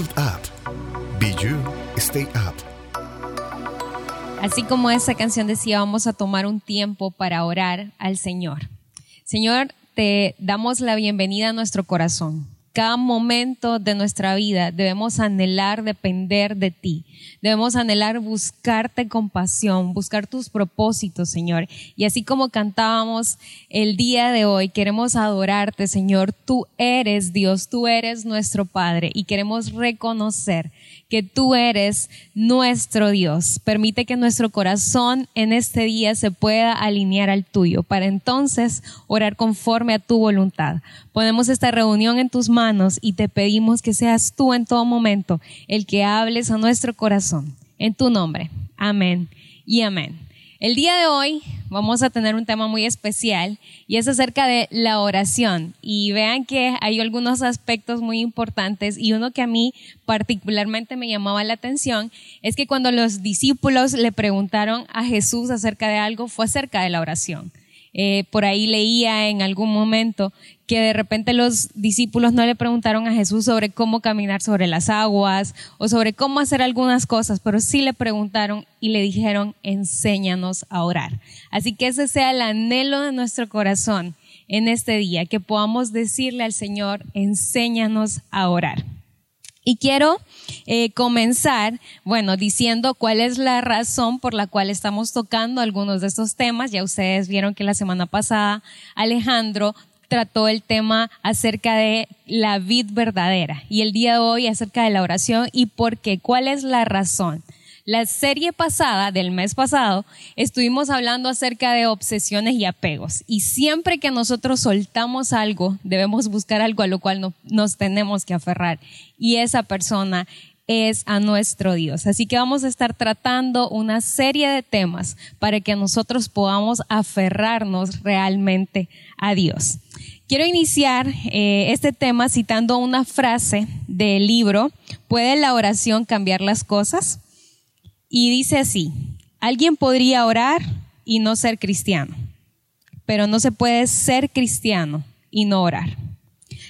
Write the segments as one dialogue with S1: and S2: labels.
S1: Up. Be You, Stay Up.
S2: Así como esa canción decía, vamos a tomar un tiempo para orar al Señor. Señor, te damos la bienvenida a nuestro corazón cada momento de nuestra vida debemos anhelar depender de ti. Debemos anhelar buscarte con pasión, buscar tus propósitos, Señor. Y así como cantábamos el día de hoy, queremos adorarte, Señor. Tú eres Dios, tú eres nuestro Padre y queremos reconocer que tú eres nuestro Dios. Permite que nuestro corazón en este día se pueda alinear al tuyo para entonces orar conforme a tu voluntad. Ponemos esta reunión en tus manos y te pedimos que seas tú en todo momento el que hables a nuestro corazón. En tu nombre. Amén y amén. El día de hoy vamos a tener un tema muy especial y es acerca de la oración. Y vean que hay algunos aspectos muy importantes y uno que a mí particularmente me llamaba la atención es que cuando los discípulos le preguntaron a Jesús acerca de algo fue acerca de la oración. Eh, por ahí leía en algún momento que de repente los discípulos no le preguntaron a Jesús sobre cómo caminar sobre las aguas o sobre cómo hacer algunas cosas, pero sí le preguntaron y le dijeron, enséñanos a orar. Así que ese sea el anhelo de nuestro corazón en este día, que podamos decirle al Señor, enséñanos a orar. Y quiero eh, comenzar, bueno, diciendo cuál es la razón por la cual estamos tocando algunos de estos temas. Ya ustedes vieron que la semana pasada Alejandro trató el tema acerca de la vid verdadera y el día de hoy acerca de la oración y por qué, cuál es la razón. La serie pasada, del mes pasado, estuvimos hablando acerca de obsesiones y apegos. Y siempre que nosotros soltamos algo, debemos buscar algo a lo cual nos tenemos que aferrar. Y esa persona es a nuestro Dios. Así que vamos a estar tratando una serie de temas para que nosotros podamos aferrarnos realmente a Dios. Quiero iniciar eh, este tema citando una frase del libro, ¿puede la oración cambiar las cosas? Y dice así, alguien podría orar y no ser cristiano, pero no se puede ser cristiano y no orar.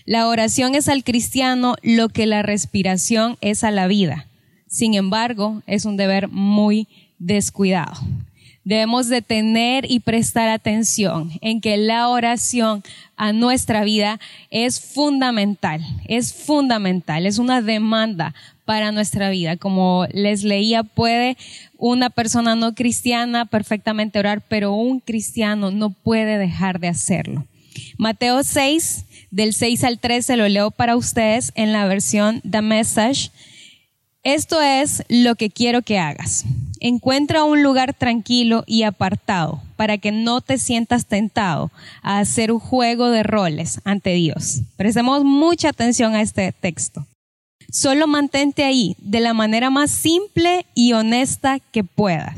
S2: La oración es al cristiano lo que la respiración es a la vida. Sin embargo, es un deber muy descuidado. Debemos de tener y prestar atención en que la oración a nuestra vida es fundamental, es fundamental, es una demanda para nuestra vida. Como les leía, puede una persona no cristiana perfectamente orar, pero un cristiano no puede dejar de hacerlo. Mateo 6, del 6 al 13, lo leo para ustedes en la versión The Message. Esto es lo que quiero que hagas Encuentra un lugar tranquilo y apartado para que no te sientas tentado a hacer un juego de roles ante Dios. Prestemos mucha atención a este texto. Solo mantente ahí de la manera más simple y honesta que puedas.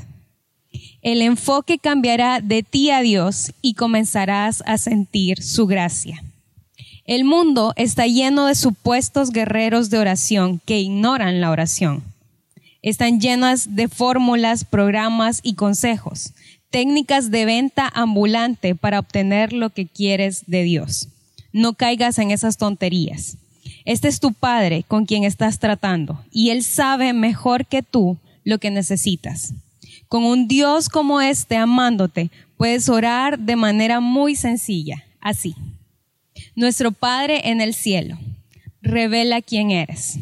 S2: El enfoque cambiará de ti a Dios y comenzarás a sentir su gracia. El mundo está lleno de supuestos guerreros de oración que ignoran la oración están llenas de fórmulas, programas y consejos, técnicas de venta ambulante para obtener lo que quieres de Dios. No caigas en esas tonterías. Este es tu Padre con quien estás tratando y Él sabe mejor que tú lo que necesitas. Con un Dios como este amándote, puedes orar de manera muy sencilla, así. Nuestro Padre en el cielo, revela quién eres.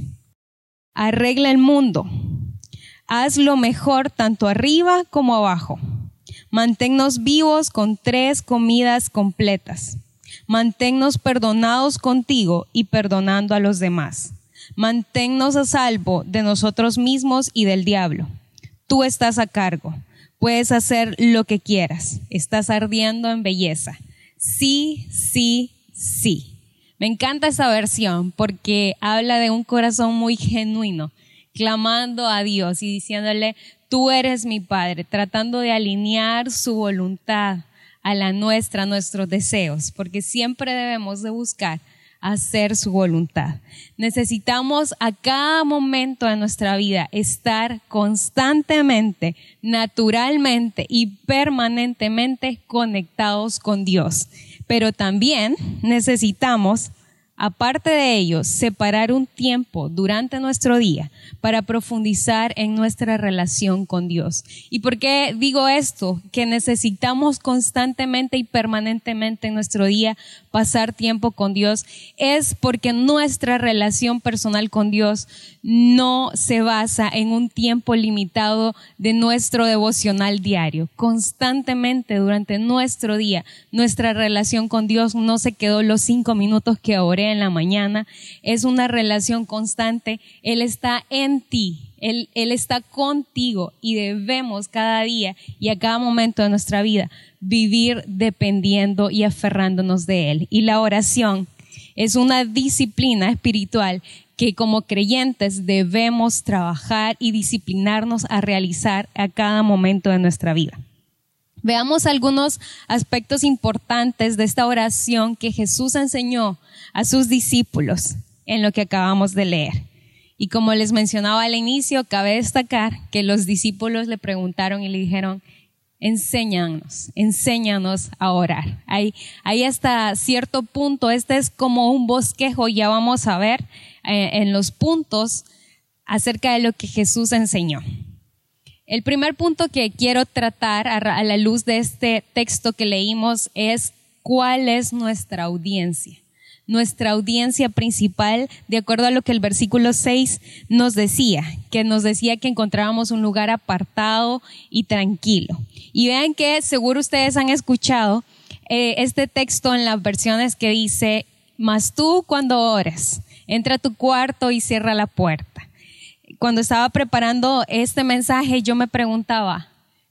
S2: Arregla el mundo, Haz lo mejor tanto arriba como abajo. Manténnos vivos con tres comidas completas. Manténnos perdonados contigo y perdonando a los demás. Manténnos a salvo de nosotros mismos y del diablo. Tú estás a cargo. Puedes hacer lo que quieras. Estás ardiendo en belleza. Sí, sí, sí. Me encanta esa versión porque habla de un corazón muy genuino clamando a Dios y diciéndole, tú eres mi Padre, tratando de alinear su voluntad a la nuestra, nuestros deseos, porque siempre debemos de buscar hacer su voluntad. Necesitamos a cada momento de nuestra vida estar constantemente, naturalmente y permanentemente conectados con Dios. Pero también necesitamos Aparte de ello, separar un tiempo durante nuestro día para profundizar en nuestra relación con Dios. ¿Y por qué digo esto? Que necesitamos constantemente y permanentemente en nuestro día pasar tiempo con Dios. Es porque nuestra relación personal con Dios no se basa en un tiempo limitado de nuestro devocional diario. Constantemente durante nuestro día, nuestra relación con Dios no se quedó los cinco minutos que oré en la mañana, es una relación constante, Él está en ti, Él, Él está contigo y debemos cada día y a cada momento de nuestra vida vivir dependiendo y aferrándonos de Él. Y la oración es una disciplina espiritual que como creyentes debemos trabajar y disciplinarnos a realizar a cada momento de nuestra vida. Veamos algunos aspectos importantes de esta oración que Jesús enseñó a sus discípulos en lo que acabamos de leer. Y como les mencionaba al inicio, cabe destacar que los discípulos le preguntaron y le dijeron, enséñanos, enséñanos a orar. Ahí, ahí hasta cierto punto, este es como un bosquejo, ya vamos a ver eh, en los puntos acerca de lo que Jesús enseñó. El primer punto que quiero tratar a la luz de este texto que leímos es cuál es nuestra audiencia. Nuestra audiencia principal, de acuerdo a lo que el versículo 6 nos decía, que nos decía que encontrábamos un lugar apartado y tranquilo. Y vean que seguro ustedes han escuchado eh, este texto en las versiones que dice, mas tú cuando ores, entra a tu cuarto y cierra la puerta cuando estaba preparando este mensaje, yo me preguntaba,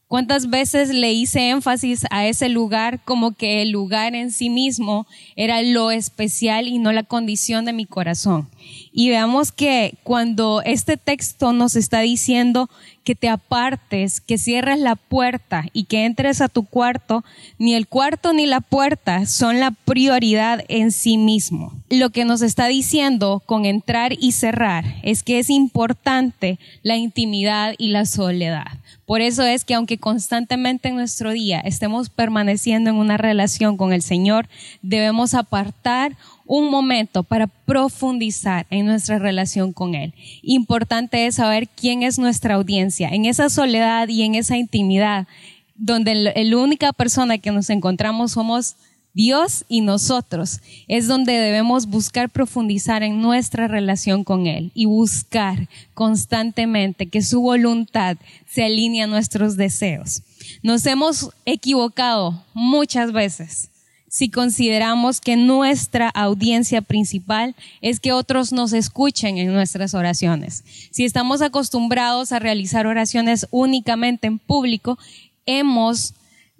S2: ¿cuántas veces le hice énfasis a ese lugar como que el lugar en sí mismo era lo especial y no la condición de mi corazón? Y veamos que cuando este texto nos está diciendo que te apartes, que cierres la puerta y que entres a tu cuarto, ni el cuarto ni la puerta son la prioridad en sí mismo. Lo que nos está diciendo con entrar y cerrar es que es importante la intimidad y la soledad. Por eso es que aunque constantemente en nuestro día estemos permaneciendo en una relación con el Señor, debemos apartar un momento para profundizar en nuestra relación con Él. Importante es saber quién es nuestra audiencia. En esa soledad y en esa intimidad, donde la única persona que nos encontramos somos Dios y nosotros, es donde debemos buscar profundizar en nuestra relación con Él y buscar constantemente que su voluntad se alinee a nuestros deseos. Nos hemos equivocado muchas veces si consideramos que nuestra audiencia principal es que otros nos escuchen en nuestras oraciones. Si estamos acostumbrados a realizar oraciones únicamente en público, hemos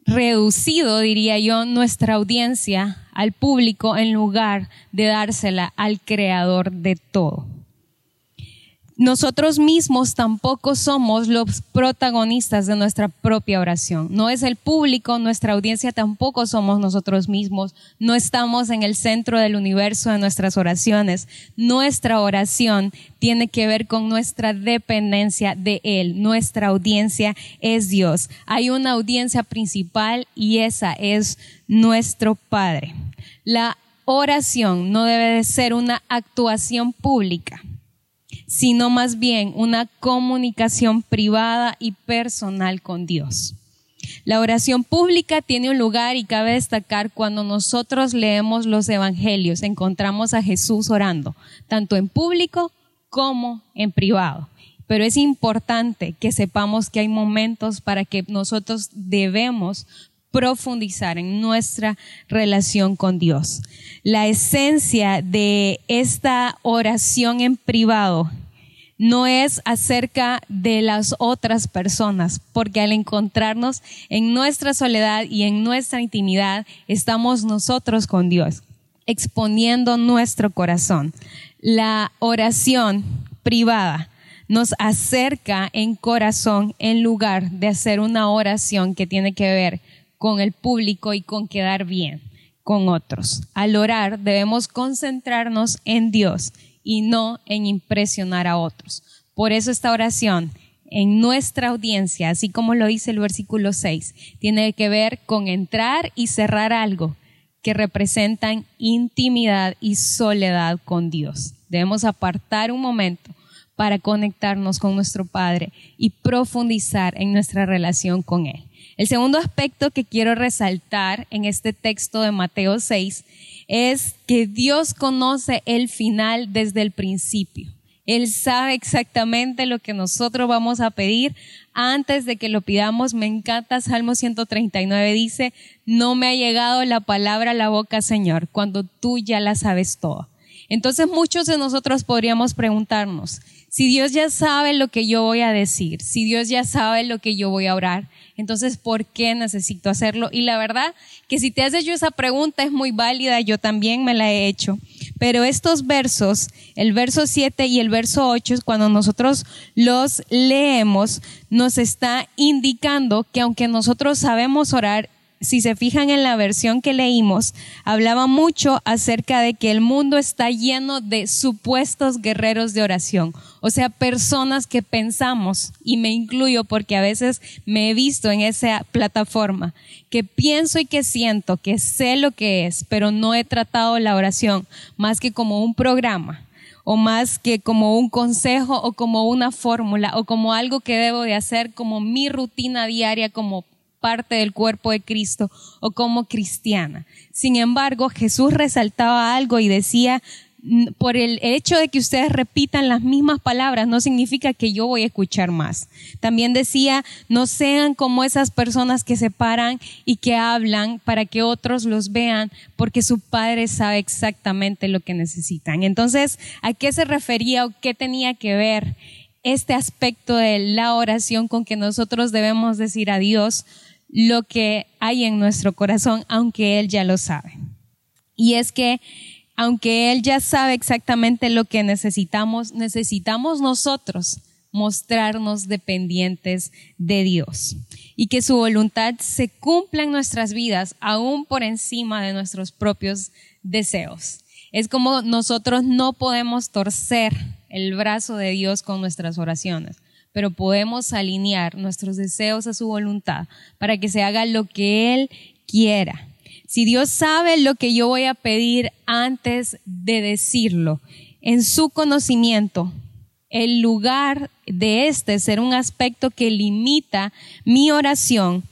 S2: reducido, diría yo, nuestra audiencia al público en lugar de dársela al creador de todo nosotros mismos tampoco somos los protagonistas de nuestra propia oración. No es el público, nuestra audiencia tampoco somos nosotros mismos. No estamos en el centro del universo de nuestras oraciones. Nuestra oración tiene que ver con nuestra dependencia de Él. Nuestra audiencia es Dios. Hay una audiencia principal y esa es nuestro Padre. La oración no debe de ser una actuación pública sino más bien una comunicación privada y personal con Dios. La oración pública tiene un lugar y cabe destacar cuando nosotros leemos los evangelios, encontramos a Jesús orando, tanto en público como en privado. Pero es importante que sepamos que hay momentos para que nosotros debemos profundizar en nuestra relación con Dios. La esencia de esta oración en privado no es acerca de las otras personas, porque al encontrarnos en nuestra soledad y en nuestra intimidad, estamos nosotros con Dios, exponiendo nuestro corazón. La oración privada nos acerca en corazón en lugar de hacer una oración que tiene que ver con el público y con quedar bien con otros. Al orar debemos concentrarnos en Dios y no en impresionar a otros. Por eso esta oración en nuestra audiencia, así como lo dice el versículo 6, tiene que ver con entrar y cerrar algo que representan intimidad y soledad con Dios. Debemos apartar un momento para conectarnos con nuestro Padre y profundizar en nuestra relación con Él. El segundo aspecto que quiero resaltar en este texto de Mateo 6 es que Dios conoce el final desde el principio. Él sabe exactamente lo que nosotros vamos a pedir antes de que lo pidamos. Me encanta Salmo 139, dice, no me ha llegado la palabra a la boca, Señor, cuando tú ya la sabes toda. Entonces muchos de nosotros podríamos preguntarnos, si Dios ya sabe lo que yo voy a decir, si Dios ya sabe lo que yo voy a orar, entonces, ¿por qué necesito hacerlo? Y la verdad que si te has hecho esa pregunta es muy válida, yo también me la he hecho. Pero estos versos, el verso 7 y el verso 8, cuando nosotros los leemos, nos está indicando que aunque nosotros sabemos orar si se fijan en la versión que leímos, hablaba mucho acerca de que el mundo está lleno de supuestos guerreros de oración, o sea, personas que pensamos, y me incluyo porque a veces me he visto en esa plataforma, que pienso y que siento que sé lo que es, pero no he tratado la oración más que como un programa o más que como un consejo o como una fórmula o como algo que debo de hacer como mi rutina diaria como parte del cuerpo de Cristo o como cristiana. Sin embargo, Jesús resaltaba algo y decía, por el hecho de que ustedes repitan las mismas palabras no significa que yo voy a escuchar más. También decía, no sean como esas personas que se paran y que hablan para que otros los vean, porque su Padre sabe exactamente lo que necesitan. Entonces, ¿a qué se refería o qué tenía que ver este aspecto de la oración con que nosotros debemos decir a Dios? Lo que hay en nuestro corazón, aunque Él ya lo sabe. Y es que, aunque Él ya sabe exactamente lo que necesitamos, necesitamos nosotros mostrarnos dependientes de Dios y que su voluntad se cumpla en nuestras vidas aún por encima de nuestros propios deseos. Es como nosotros no podemos torcer el brazo de Dios con nuestras oraciones pero podemos alinear nuestros deseos a su voluntad para que se haga lo que Él quiera. Si Dios sabe lo que yo voy a pedir antes de decirlo, en su conocimiento, el lugar de este ser un aspecto que limita mi oración,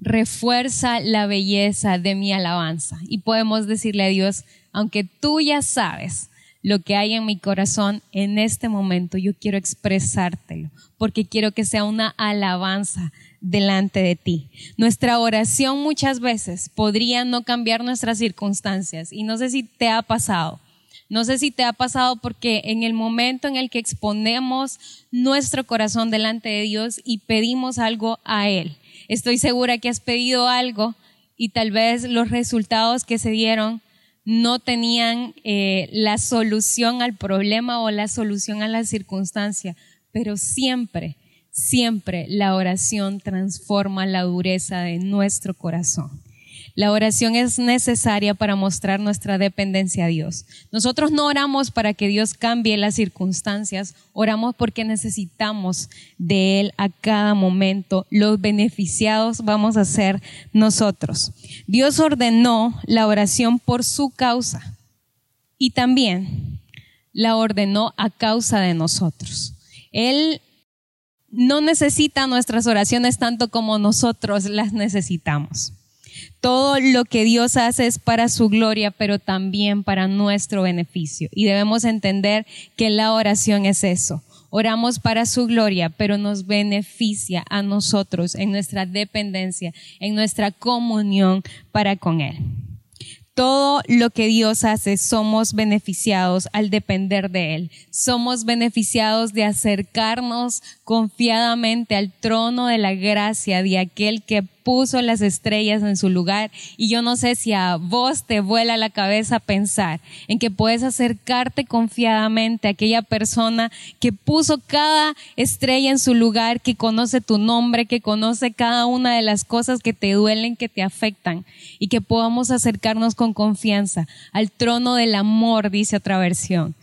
S2: refuerza la belleza de mi alabanza. Y podemos decirle a Dios, aunque tú ya sabes lo que hay en mi corazón en este momento, yo quiero expresártelo, porque quiero que sea una alabanza delante de ti. Nuestra oración muchas veces podría no cambiar nuestras circunstancias y no sé si te ha pasado. No sé si te ha pasado porque en el momento en el que exponemos nuestro corazón delante de Dios y pedimos algo a Él, estoy segura que has pedido algo y tal vez los resultados que se dieron no tenían eh, la solución al problema o la solución a la circunstancia, pero siempre, siempre la oración transforma la dureza de nuestro corazón. La oración es necesaria para mostrar nuestra dependencia a Dios. Nosotros no oramos para que Dios cambie las circunstancias, oramos porque necesitamos de Él a cada momento. Los beneficiados vamos a ser nosotros. Dios ordenó la oración por su causa y también la ordenó a causa de nosotros. Él no necesita nuestras oraciones tanto como nosotros las necesitamos. Todo lo que Dios hace es para su gloria, pero también para nuestro beneficio. Y debemos entender que la oración es eso. Oramos para su gloria, pero nos beneficia a nosotros en nuestra dependencia, en nuestra comunión para con Él todo lo que Dios hace somos beneficiados al depender de Él. Somos beneficiados de acercarnos confiadamente al trono de la gracia de aquel que puso las estrellas en su lugar. Y yo no sé si a vos te vuela la cabeza pensar en que puedes acercarte confiadamente a aquella persona que puso cada estrella en su lugar, que conoce tu nombre, que conoce cada una de las cosas que te duelen, que te afectan, y que podamos acercarnos con confianza al trono del amor, dice otra versión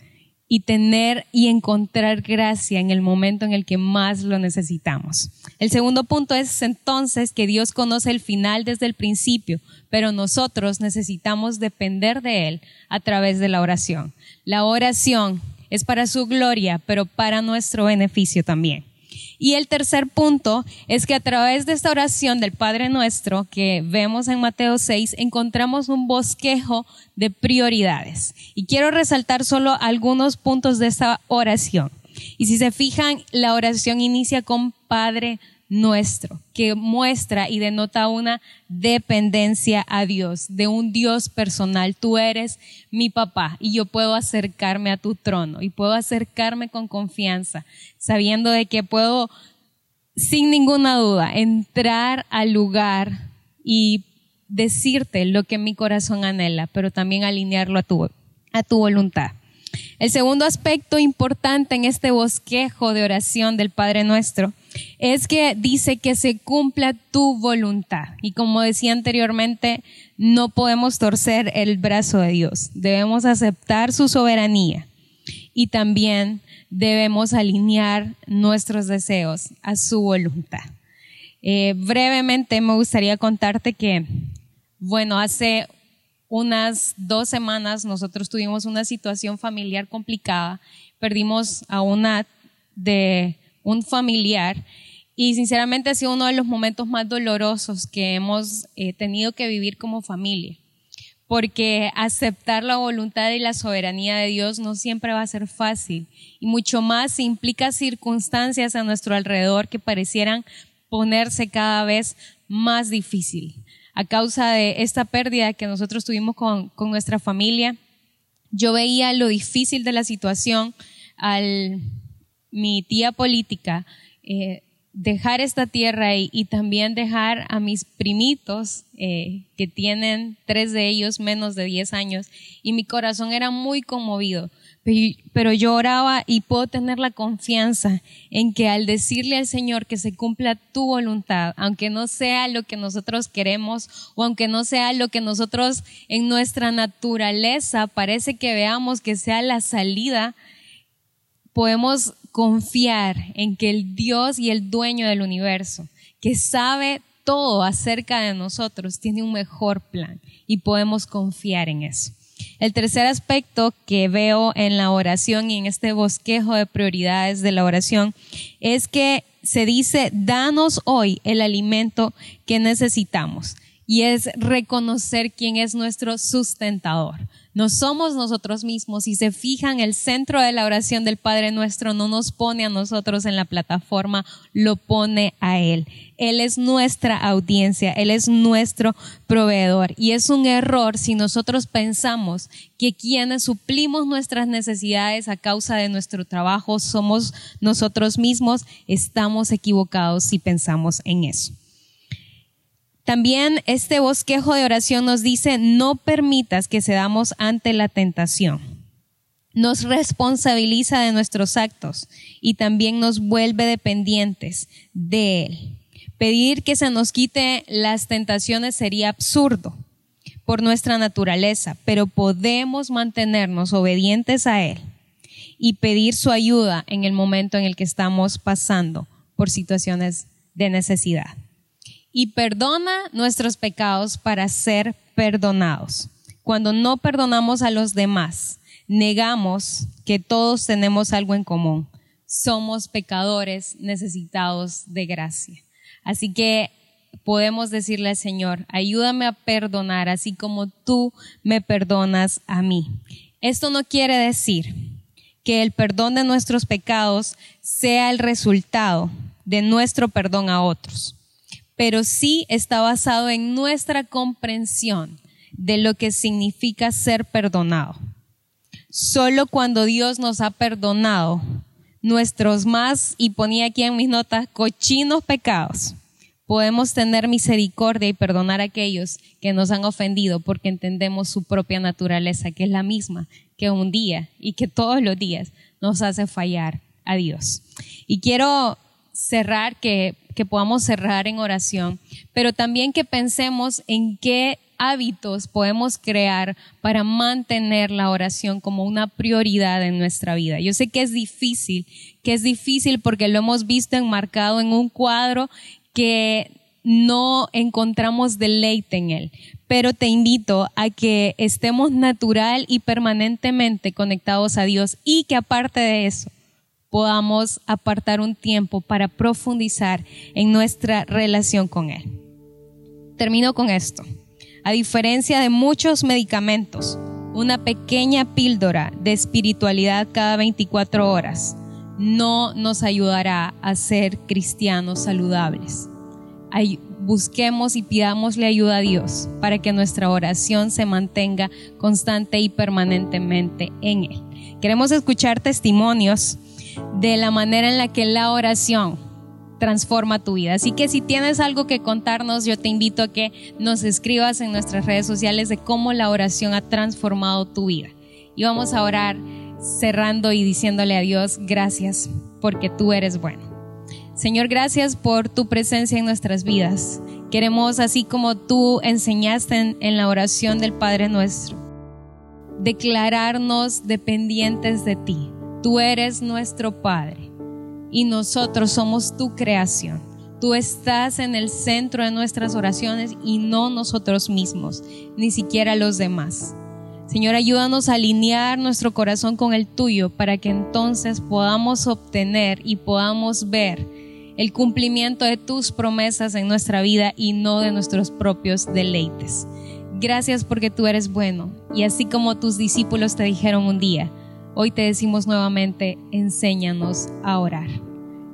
S2: y tener y encontrar gracia en el momento en el que más lo necesitamos. El segundo punto es entonces que Dios conoce el final desde el principio, pero nosotros necesitamos depender de Él a través de la oración. La oración es para su gloria, pero para nuestro beneficio también. Y el tercer punto es que a través de esta oración del Padre Nuestro que vemos en Mateo 6, encontramos un bosquejo de prioridades. Y quiero resaltar solo algunos puntos de esta oración. Y si se fijan, la oración inicia con Padre nuestro, que muestra y denota una dependencia a Dios, de un Dios personal. Tú eres mi papá y yo puedo acercarme a tu trono y puedo acercarme con confianza, sabiendo de que puedo, sin ninguna duda, entrar al lugar y decirte lo que mi corazón anhela, pero también alinearlo a tu, a tu voluntad. El segundo aspecto importante en este bosquejo de oración del Padre Nuestro es que dice que se cumpla tu voluntad. Y como decía anteriormente, no podemos torcer el brazo de Dios. Debemos aceptar su soberanía y también debemos alinear nuestros deseos a su voluntad. Eh, brevemente me gustaría contarte que, bueno, hace unas dos semanas nosotros tuvimos una situación familiar complicada. Perdimos a una de un familiar y sinceramente ha sido uno de los momentos más dolorosos que hemos eh, tenido que vivir como familia. Porque aceptar la voluntad y la soberanía de Dios no siempre va a ser fácil y mucho más implica circunstancias a nuestro alrededor que parecieran ponerse cada vez más difícil a causa de esta pérdida que nosotros tuvimos con, nuestra familia. Yo veía lo difícil de la situación al mi tía política eh, dejar esta tierra y, también dejar a mis primitos, eh, que tienen tres de ellos menos de diez años, y mi corazón era muy conmovido pero yo oraba y puedo tener la confianza en que al decirle al Señor que se cumpla tu voluntad, aunque no sea lo que nosotros queremos o aunque no sea lo que nosotros en nuestra naturaleza parece que veamos que sea la salida, podemos confiar en que el Dios y el dueño del universo, que sabe todo acerca de nosotros, tiene un mejor plan y podemos confiar en eso. El tercer aspecto que veo en la oración y en este bosquejo de prioridades de la oración es que se dice, danos hoy el alimento que necesitamos. Y es reconocer quién es nuestro sustentador. No somos nosotros mismos. Si se fijan, el centro de la oración del Padre Nuestro no nos pone a nosotros en la plataforma, lo pone a Él. Él es nuestra audiencia, Él es nuestro proveedor. Y es un error si nosotros pensamos que quienes suplimos nuestras necesidades a causa de nuestro trabajo somos nosotros mismos. Estamos equivocados si pensamos en eso. También este bosquejo de oración nos dice, no permitas que cedamos ante la tentación. Nos responsabiliza de nuestros actos y también nos vuelve dependientes de Él. Pedir que se nos quite las tentaciones sería absurdo por nuestra naturaleza, pero podemos mantenernos obedientes a Él y pedir su ayuda en el momento en el que estamos pasando por situaciones de necesidad y perdona nuestros pecados para ser perdonados. Cuando no perdonamos a los demás, negamos que todos tenemos algo en común. Somos pecadores necesitados de gracia. Así que podemos decirle al Señor, ayúdame a perdonar así como tú me perdonas a mí. Esto no quiere decir que el perdón de nuestros pecados sea el resultado de nuestro perdón a otros pero sí está basado en nuestra comprensión de lo que significa ser perdonado. Solo cuando Dios nos ha perdonado nuestros más, y ponía aquí en mis notas, cochinos pecados, podemos tener misericordia y perdonar a aquellos que nos han ofendido porque entendemos su propia naturaleza, que es la misma que un día y que todos los días nos hace fallar a Dios. Y quiero cerrar, que, que podamos cerrar en oración, pero también que pensemos en qué hábitos podemos crear para mantener la oración como una prioridad en nuestra vida. Yo sé que es difícil, que es difícil porque lo hemos visto enmarcado en un cuadro que no encontramos deleite en él. Pero te invito a que estemos natural y permanentemente conectados a Dios y que aparte de eso podamos apartar un tiempo para profundizar en nuestra relación con Él. Termino con esto. A diferencia de muchos medicamentos, una pequeña píldora de espiritualidad cada 24 horas no nos ayudará a ser cristianos saludables. busquemos y pidámosle ayuda a Dios para que nuestra oración se mantenga constante y permanentemente en Él. Queremos escuchar testimonios de la manera en la que la oración transforma tu vida. Así que si tienes algo que contarnos, yo te invito a que nos escribas en nuestras redes sociales de cómo la oración ha transformado tu vida. Y vamos a orar cerrando y diciéndole a Dios, gracias porque tú eres bueno. Señor, gracias por tu presencia en nuestras vidas. Queremos, así como tú enseñaste en, en la oración del Padre nuestro, declararnos dependientes de ti Tú eres nuestro Padre y nosotros somos tu creación. Tú estás en el centro de nuestras oraciones y no nosotros mismos, ni siquiera los demás. Señor, ayúdanos a alinear nuestro corazón con el tuyo para que entonces podamos obtener y podamos ver el cumplimiento de tus promesas en nuestra vida y no de nuestros propios deleites. Gracias porque tú eres bueno y así como tus discípulos te dijeron un día, Hoy te decimos nuevamente, enséñanos a orar.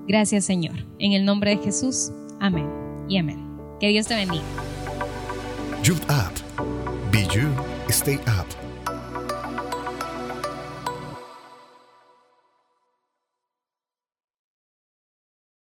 S2: Gracias Señor. En el nombre de Jesús, amén y amén. Que Dios te bendiga.